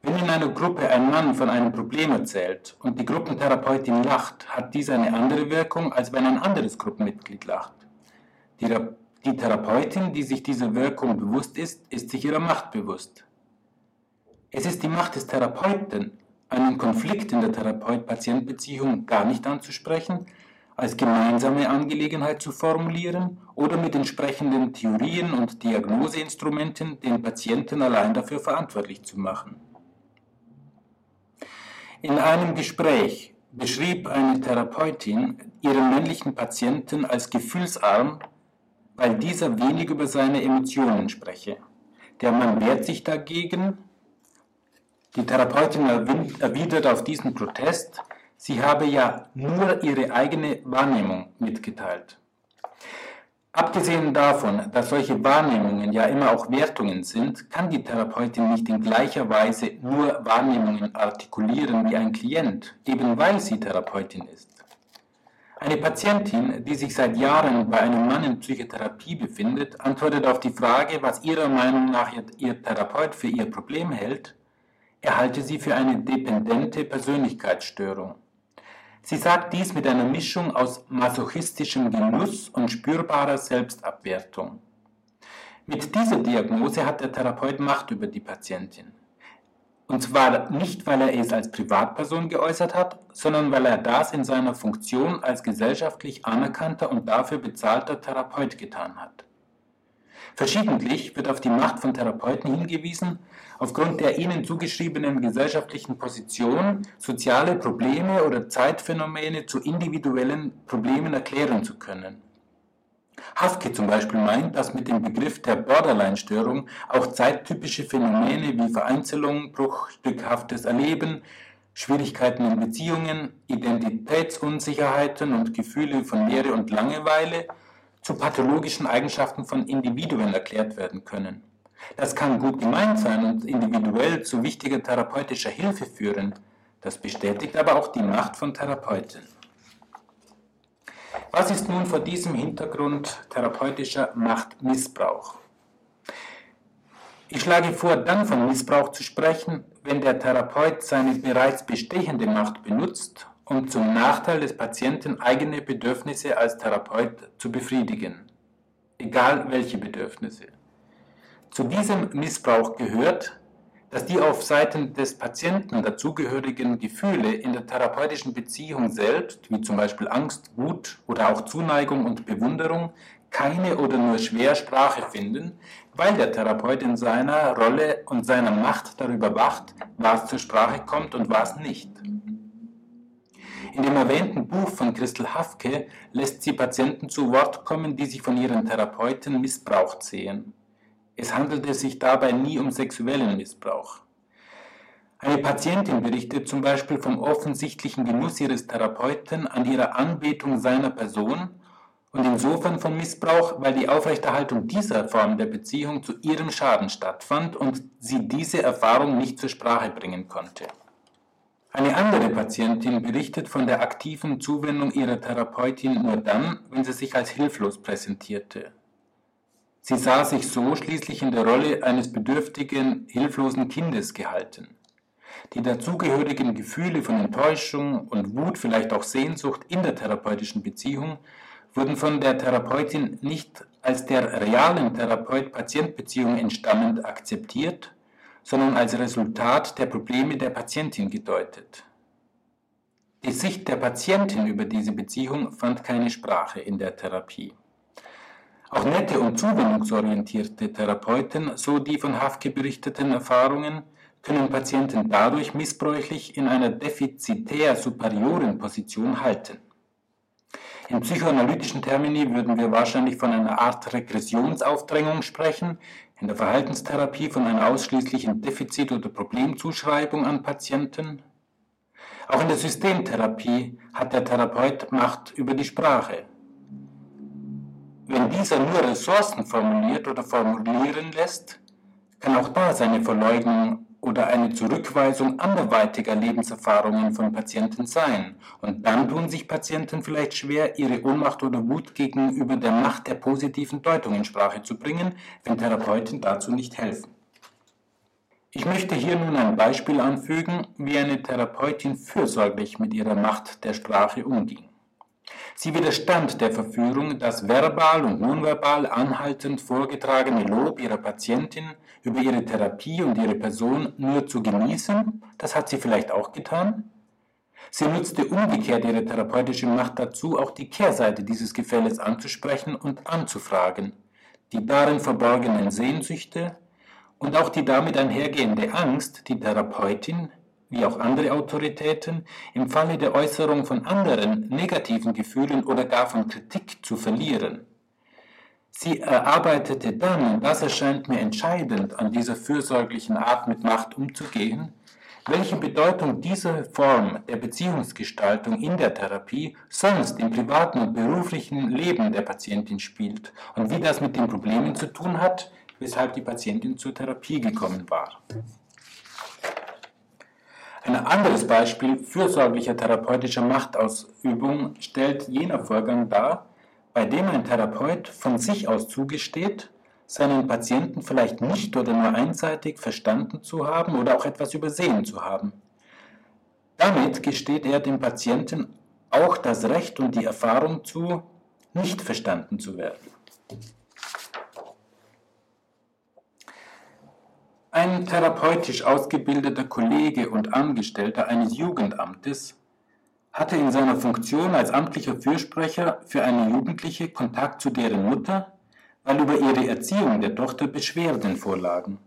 Wenn in einer Gruppe ein Mann von einem Problem erzählt und die Gruppentherapeutin lacht, hat dies eine andere Wirkung, als wenn ein anderes Gruppenmitglied lacht. Die, die Therapeutin, die sich dieser Wirkung bewusst ist, ist sich ihrer Macht bewusst. Es ist die Macht des Therapeuten, einen Konflikt in der Therapeut-Patient-Beziehung gar nicht anzusprechen, als gemeinsame Angelegenheit zu formulieren oder mit entsprechenden Theorien und Diagnoseinstrumenten den Patienten allein dafür verantwortlich zu machen. In einem Gespräch beschrieb eine Therapeutin ihren männlichen Patienten als gefühlsarm, weil dieser wenig über seine Emotionen spreche. Der Mann wehrt sich dagegen. Die Therapeutin erwidert auf diesen Protest, sie habe ja nur ihre eigene Wahrnehmung mitgeteilt. Abgesehen davon, dass solche Wahrnehmungen ja immer auch Wertungen sind, kann die Therapeutin nicht in gleicher Weise nur Wahrnehmungen artikulieren wie ein Klient, eben weil sie Therapeutin ist. Eine Patientin, die sich seit Jahren bei einem Mann in Psychotherapie befindet, antwortet auf die Frage, was ihrer Meinung nach ihr Therapeut für ihr Problem hält, erhalte sie für eine dependente Persönlichkeitsstörung. Sie sagt dies mit einer Mischung aus masochistischem Genuss und spürbarer Selbstabwertung. Mit dieser Diagnose hat der Therapeut Macht über die Patientin. Und zwar nicht, weil er es als Privatperson geäußert hat, sondern weil er das in seiner Funktion als gesellschaftlich anerkannter und dafür bezahlter Therapeut getan hat. Verschiedentlich wird auf die Macht von Therapeuten hingewiesen, aufgrund der ihnen zugeschriebenen gesellschaftlichen Position soziale Probleme oder Zeitphänomene zu individuellen Problemen erklären zu können. Hafke zum Beispiel meint, dass mit dem Begriff der Borderline-Störung auch zeittypische Phänomene wie Vereinzelung, bruchstückhaftes Erleben, Schwierigkeiten in Beziehungen, Identitätsunsicherheiten und Gefühle von Leere und Langeweile zu pathologischen Eigenschaften von Individuen erklärt werden können. Das kann gut gemeint sein und individuell zu wichtiger therapeutischer Hilfe führen. Das bestätigt aber auch die Macht von Therapeuten. Was ist nun vor diesem Hintergrund therapeutischer Machtmissbrauch? Ich schlage vor, dann von Missbrauch zu sprechen, wenn der Therapeut seine bereits bestehende Macht benutzt, um zum Nachteil des Patienten eigene Bedürfnisse als Therapeut zu befriedigen, egal welche Bedürfnisse. Zu diesem Missbrauch gehört, dass die auf Seiten des Patienten dazugehörigen Gefühle in der therapeutischen Beziehung selbst, wie zum Beispiel Angst, Wut oder auch Zuneigung und Bewunderung, keine oder nur schwer Sprache finden, weil der Therapeut in seiner Rolle und seiner Macht darüber wacht, was zur Sprache kommt und was nicht. In dem erwähnten Buch von Christel Hafke lässt sie Patienten zu Wort kommen, die sich von ihren Therapeuten missbraucht sehen. Es handelte sich dabei nie um sexuellen Missbrauch. Eine Patientin berichtet zum Beispiel vom offensichtlichen Genuss ihres Therapeuten an ihrer Anbetung seiner Person und insofern von Missbrauch, weil die Aufrechterhaltung dieser Form der Beziehung zu ihrem Schaden stattfand und sie diese Erfahrung nicht zur Sprache bringen konnte. Eine andere Patientin berichtet von der aktiven Zuwendung ihrer Therapeutin nur dann, wenn sie sich als hilflos präsentierte. Sie sah sich so schließlich in der Rolle eines bedürftigen, hilflosen Kindes gehalten. Die dazugehörigen Gefühle von Enttäuschung und Wut, vielleicht auch Sehnsucht in der therapeutischen Beziehung, wurden von der Therapeutin nicht als der realen Therapeut-Patient-Beziehung entstammend akzeptiert, sondern als Resultat der Probleme der Patientin gedeutet. Die Sicht der Patientin über diese Beziehung fand keine Sprache in der Therapie. Auch nette und zuwendungsorientierte Therapeuten, so die von Hafke berichteten Erfahrungen, können Patienten dadurch missbräuchlich in einer defizitär superioren Position halten. In psychoanalytischen Termini würden wir wahrscheinlich von einer Art Regressionsaufdrängung sprechen, in der Verhaltenstherapie von einer ausschließlichen Defizit- oder Problemzuschreibung an Patienten. Auch in der Systemtherapie hat der Therapeut Macht über die Sprache. Wenn dieser nur Ressourcen formuliert oder formulieren lässt, kann auch da seine Verleugnung oder eine Zurückweisung anderweitiger Lebenserfahrungen von Patienten sein. Und dann tun sich Patienten vielleicht schwer, ihre Ohnmacht oder Wut gegenüber der Macht der positiven Deutung in Sprache zu bringen, wenn Therapeuten dazu nicht helfen. Ich möchte hier nun ein Beispiel anfügen, wie eine Therapeutin fürsorglich mit ihrer Macht der Sprache umging. Sie widerstand der Verführung, das verbal und nonverbal anhaltend vorgetragene Lob ihrer Patientin über ihre Therapie und ihre Person nur zu genießen, das hat sie vielleicht auch getan. Sie nutzte umgekehrt ihre therapeutische Macht dazu, auch die Kehrseite dieses Gefälles anzusprechen und anzufragen, die darin verborgenen Sehnsüchte und auch die damit einhergehende Angst, die Therapeutin wie auch andere Autoritäten, im Falle der Äußerung von anderen negativen Gefühlen oder gar von Kritik zu verlieren. Sie erarbeitete dann, und das erscheint mir entscheidend an dieser fürsorglichen Art mit Macht umzugehen, welche Bedeutung diese Form der Beziehungsgestaltung in der Therapie sonst im privaten und beruflichen Leben der Patientin spielt und wie das mit den Problemen zu tun hat, weshalb die Patientin zur Therapie gekommen war. Ein anderes Beispiel fürsorglicher therapeutischer Machtausübung stellt jener Vorgang dar, bei dem ein Therapeut von sich aus zugesteht, seinen Patienten vielleicht nicht oder nur einseitig verstanden zu haben oder auch etwas übersehen zu haben. Damit gesteht er dem Patienten auch das Recht und die Erfahrung zu, nicht verstanden zu werden. Ein therapeutisch ausgebildeter Kollege und Angestellter eines Jugendamtes hatte in seiner Funktion als amtlicher Fürsprecher für eine Jugendliche Kontakt zu deren Mutter, weil über ihre Erziehung der Tochter Beschwerden vorlagen.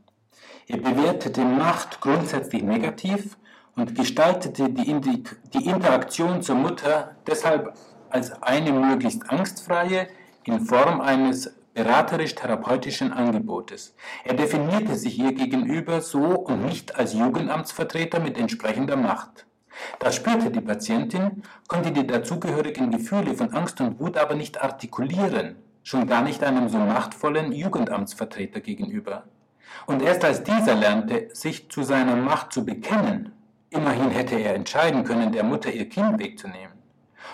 Er bewertete Macht grundsätzlich negativ und gestaltete die, die Interaktion zur Mutter deshalb als eine möglichst angstfreie in Form eines beraterisch-therapeutischen Angebotes. Er definierte sich ihr gegenüber so und nicht als Jugendamtsvertreter mit entsprechender Macht. Das spürte die Patientin, konnte die dazugehörigen Gefühle von Angst und Wut aber nicht artikulieren, schon gar nicht einem so machtvollen Jugendamtsvertreter gegenüber. Und erst als dieser lernte, sich zu seiner Macht zu bekennen, immerhin hätte er entscheiden können, der Mutter ihr Kind wegzunehmen.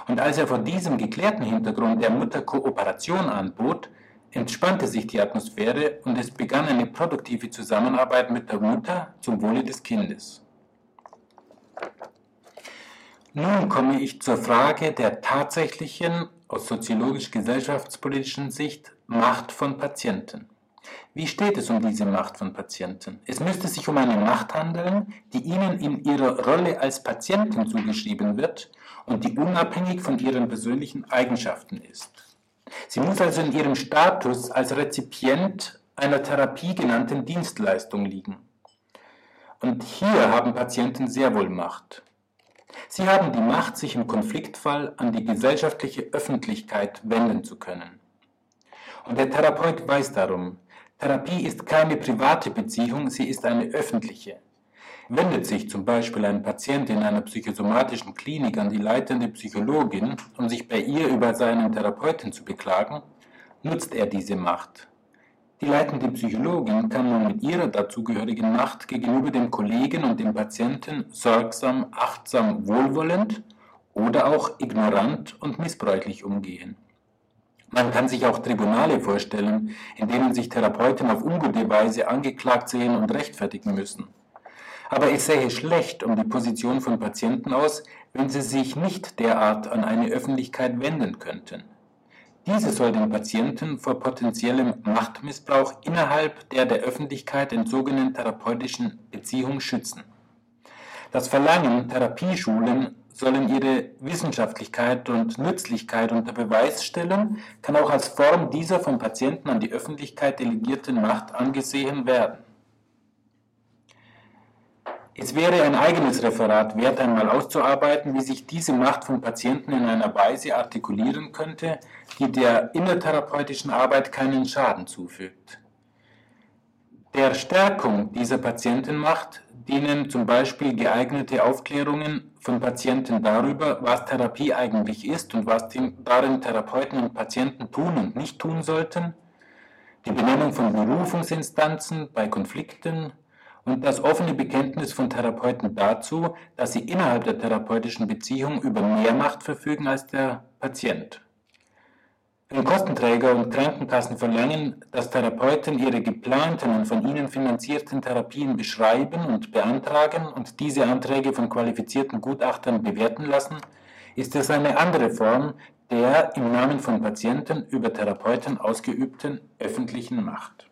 Und als er vor diesem geklärten Hintergrund der Mutter Kooperation anbot, entspannte sich die Atmosphäre und es begann eine produktive Zusammenarbeit mit der Mutter zum Wohle des Kindes. Nun komme ich zur Frage der tatsächlichen, aus soziologisch-gesellschaftspolitischen Sicht, Macht von Patienten. Wie steht es um diese Macht von Patienten? Es müsste sich um eine Macht handeln, die ihnen in ihrer Rolle als Patienten zugeschrieben wird und die unabhängig von ihren persönlichen Eigenschaften ist. Sie muss also in ihrem Status als Rezipient einer Therapie genannten Dienstleistung liegen. Und hier haben Patienten sehr wohl Macht. Sie haben die Macht, sich im Konfliktfall an die gesellschaftliche Öffentlichkeit wenden zu können. Und der Therapeut weiß darum, Therapie ist keine private Beziehung, sie ist eine öffentliche. Wendet sich zum Beispiel ein Patient in einer psychosomatischen Klinik an die leitende Psychologin, um sich bei ihr über seinen Therapeuten zu beklagen, nutzt er diese Macht. Die leitende Psychologin kann nun mit ihrer dazugehörigen Macht gegenüber dem Kollegen und dem Patienten sorgsam, achtsam, wohlwollend oder auch ignorant und missbräuchlich umgehen. Man kann sich auch Tribunale vorstellen, in denen sich Therapeuten auf ungute Weise angeklagt sehen und rechtfertigen müssen. Aber es sähe schlecht um die Position von Patienten aus, wenn sie sich nicht derart an eine Öffentlichkeit wenden könnten. Diese soll den Patienten vor potenziellem Machtmissbrauch innerhalb der der Öffentlichkeit entzogenen therapeutischen Beziehung schützen. Das Verlangen, Therapieschulen sollen ihre Wissenschaftlichkeit und Nützlichkeit unter Beweis stellen, kann auch als Form dieser vom Patienten an die Öffentlichkeit delegierten Macht angesehen werden. Es wäre ein eigenes Referat wert, einmal auszuarbeiten, wie sich diese Macht von Patienten in einer Weise artikulieren könnte, die der innertherapeutischen Arbeit keinen Schaden zufügt. Der Stärkung dieser Patientenmacht dienen zum Beispiel geeignete Aufklärungen von Patienten darüber, was Therapie eigentlich ist und was darin Therapeuten und Patienten tun und nicht tun sollten, die Benennung von Berufungsinstanzen bei Konflikten, und das offene Bekenntnis von Therapeuten dazu, dass sie innerhalb der therapeutischen Beziehung über mehr Macht verfügen als der Patient. Wenn Kostenträger und Krankenkassen verlangen, dass Therapeuten ihre geplanten und von ihnen finanzierten Therapien beschreiben und beantragen und diese Anträge von qualifizierten Gutachtern bewerten lassen, ist es eine andere Form der im Namen von Patienten über Therapeuten ausgeübten öffentlichen Macht.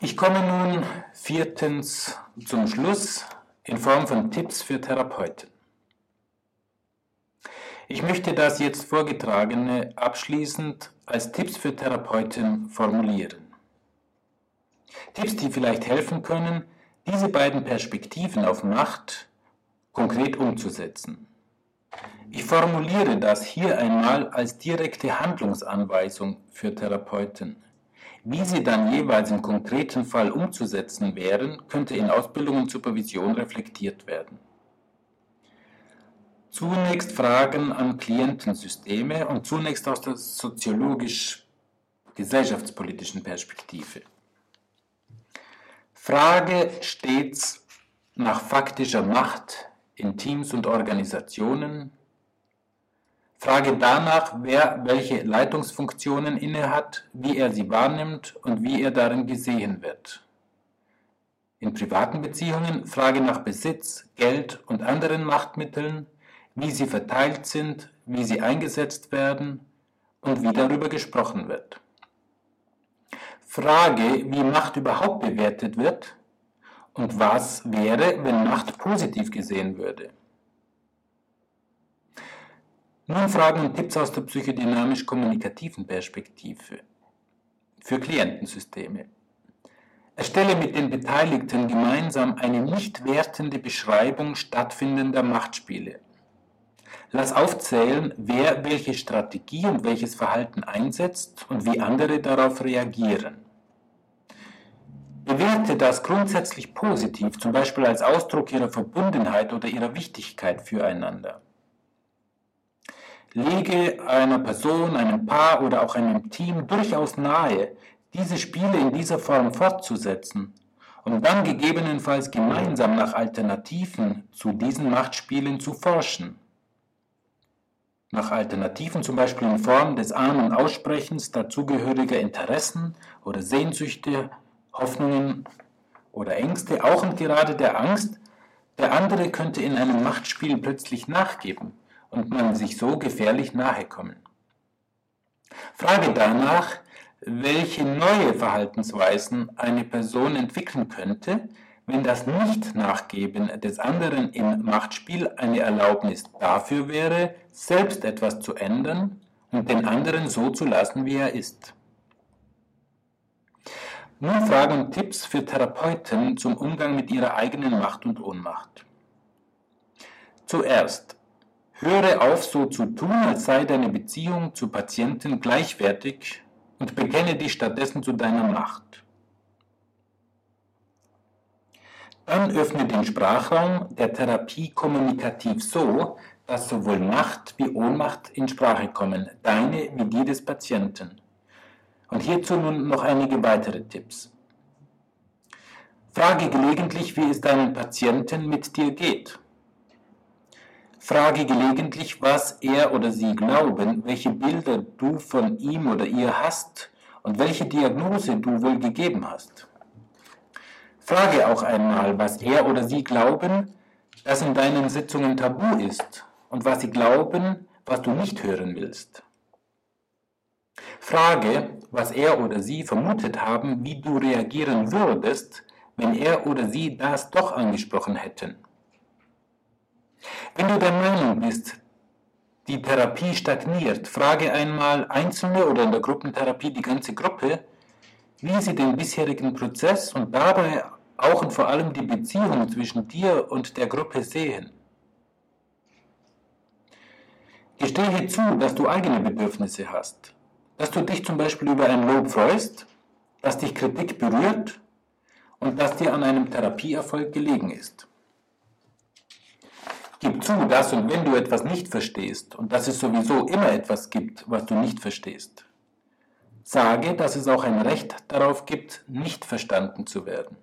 Ich komme nun viertens zum Schluss in Form von Tipps für Therapeuten. Ich möchte das jetzt Vorgetragene abschließend als Tipps für Therapeuten formulieren. Tipps, die vielleicht helfen können, diese beiden Perspektiven auf Macht konkret umzusetzen. Ich formuliere das hier einmal als direkte Handlungsanweisung für Therapeuten. Wie sie dann jeweils im konkreten Fall umzusetzen wären, könnte in Ausbildung und Supervision reflektiert werden. Zunächst Fragen an Klientensysteme und zunächst aus der soziologisch-gesellschaftspolitischen Perspektive. Frage stets nach faktischer Macht in Teams und Organisationen. Frage danach, wer welche Leitungsfunktionen innehat, wie er sie wahrnimmt und wie er darin gesehen wird. In privaten Beziehungen Frage nach Besitz, Geld und anderen Machtmitteln, wie sie verteilt sind, wie sie eingesetzt werden und wie darüber gesprochen wird. Frage, wie Macht überhaupt bewertet wird und was wäre, wenn Macht positiv gesehen würde. Nun Fragen und Tipps aus der psychodynamisch-kommunikativen Perspektive für Klientensysteme. Erstelle mit den Beteiligten gemeinsam eine nicht wertende Beschreibung stattfindender Machtspiele. Lass aufzählen, wer welche Strategie und welches Verhalten einsetzt und wie andere darauf reagieren. Bewerte das grundsätzlich positiv, zum Beispiel als Ausdruck ihrer Verbundenheit oder ihrer Wichtigkeit füreinander. Lege einer Person, einem Paar oder auch einem Team durchaus nahe, diese Spiele in dieser Form fortzusetzen und dann gegebenenfalls gemeinsam nach Alternativen zu diesen Machtspielen zu forschen. Nach Alternativen, zum Beispiel in Form des An- und Aussprechens dazugehöriger Interessen oder Sehnsüchte, Hoffnungen oder Ängste, auch und gerade der Angst, der andere könnte in einem Machtspiel plötzlich nachgeben und man sich so gefährlich nahe kommen. Frage danach, welche neue Verhaltensweisen eine Person entwickeln könnte, wenn das Nicht-Nachgeben des anderen im Machtspiel eine Erlaubnis dafür wäre, selbst etwas zu ändern und den anderen so zu lassen, wie er ist. Nun Fragen und Tipps für Therapeuten zum Umgang mit ihrer eigenen Macht und Ohnmacht. Zuerst, höre auf so zu tun, als sei deine Beziehung zu Patienten gleichwertig und bekenne dich stattdessen zu deiner Macht. Dann öffne den Sprachraum der Therapie kommunikativ so, dass sowohl Macht wie Ohnmacht in Sprache kommen, deine wie die des Patienten. Und hierzu nun noch einige weitere Tipps. Frage gelegentlich, wie es deinem Patienten mit dir geht. Frage gelegentlich, was er oder sie glauben, welche Bilder du von ihm oder ihr hast und welche Diagnose du wohl gegeben hast. Frage auch einmal, was er oder sie glauben, das in deinen Sitzungen tabu ist und was sie glauben, was du nicht hören willst. Frage, was er oder sie vermutet haben, wie du reagieren würdest, wenn er oder sie das doch angesprochen hätten. Wenn du der Meinung bist, die Therapie stagniert, frage einmal Einzelne oder in der Gruppentherapie die ganze Gruppe, wie sie den bisherigen Prozess und dabei auch und vor allem die Beziehung zwischen dir und der Gruppe sehen. Gestehe zu, dass du eigene Bedürfnisse hast, dass du dich zum Beispiel über ein Lob freust, dass dich Kritik berührt und dass dir an einem Therapieerfolg gelegen ist. Gib zu, dass und wenn du etwas nicht verstehst und dass es sowieso immer etwas gibt, was du nicht verstehst, sage, dass es auch ein Recht darauf gibt, nicht verstanden zu werden.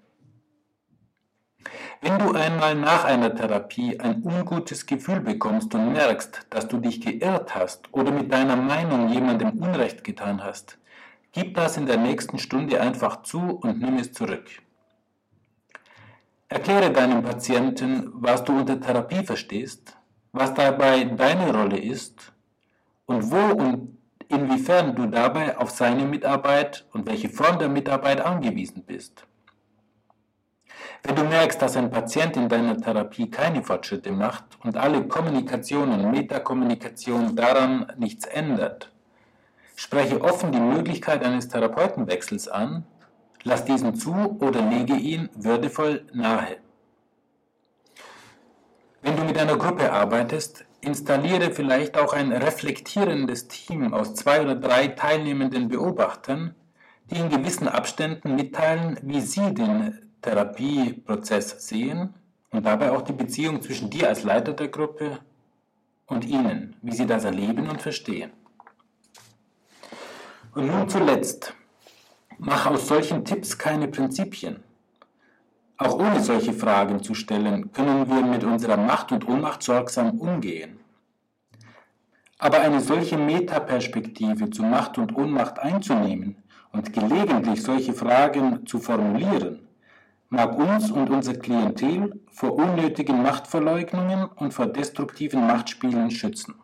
Wenn du einmal nach einer Therapie ein ungutes Gefühl bekommst und merkst, dass du dich geirrt hast oder mit deiner Meinung jemandem Unrecht getan hast, gib das in der nächsten Stunde einfach zu und nimm es zurück. Erkläre deinem Patienten, was du unter Therapie verstehst, was dabei deine Rolle ist und wo und inwiefern du dabei auf seine Mitarbeit und welche Form der Mitarbeit angewiesen bist. Wenn du merkst, dass ein Patient in deiner Therapie keine Fortschritte macht und alle Kommunikation und Metakommunikation daran nichts ändert, spreche offen die Möglichkeit eines Therapeutenwechsels an, lass diesen zu oder lege ihn würdevoll nahe. Wenn du mit einer Gruppe arbeitest, installiere vielleicht auch ein reflektierendes Team aus zwei oder drei teilnehmenden Beobachtern, die in gewissen Abständen mitteilen, wie sie den Therapieprozess sehen und dabei auch die Beziehung zwischen dir als Leiter der Gruppe und ihnen, wie sie das erleben und verstehen. Und nun zuletzt, mach aus solchen Tipps keine Prinzipien. Auch ohne solche Fragen zu stellen, können wir mit unserer Macht und Ohnmacht sorgsam umgehen. Aber eine solche Metaperspektive zu Macht und Ohnmacht einzunehmen und gelegentlich solche Fragen zu formulieren, mag uns und unser Klientel vor unnötigen Machtverleugnungen und vor destruktiven Machtspielen schützen.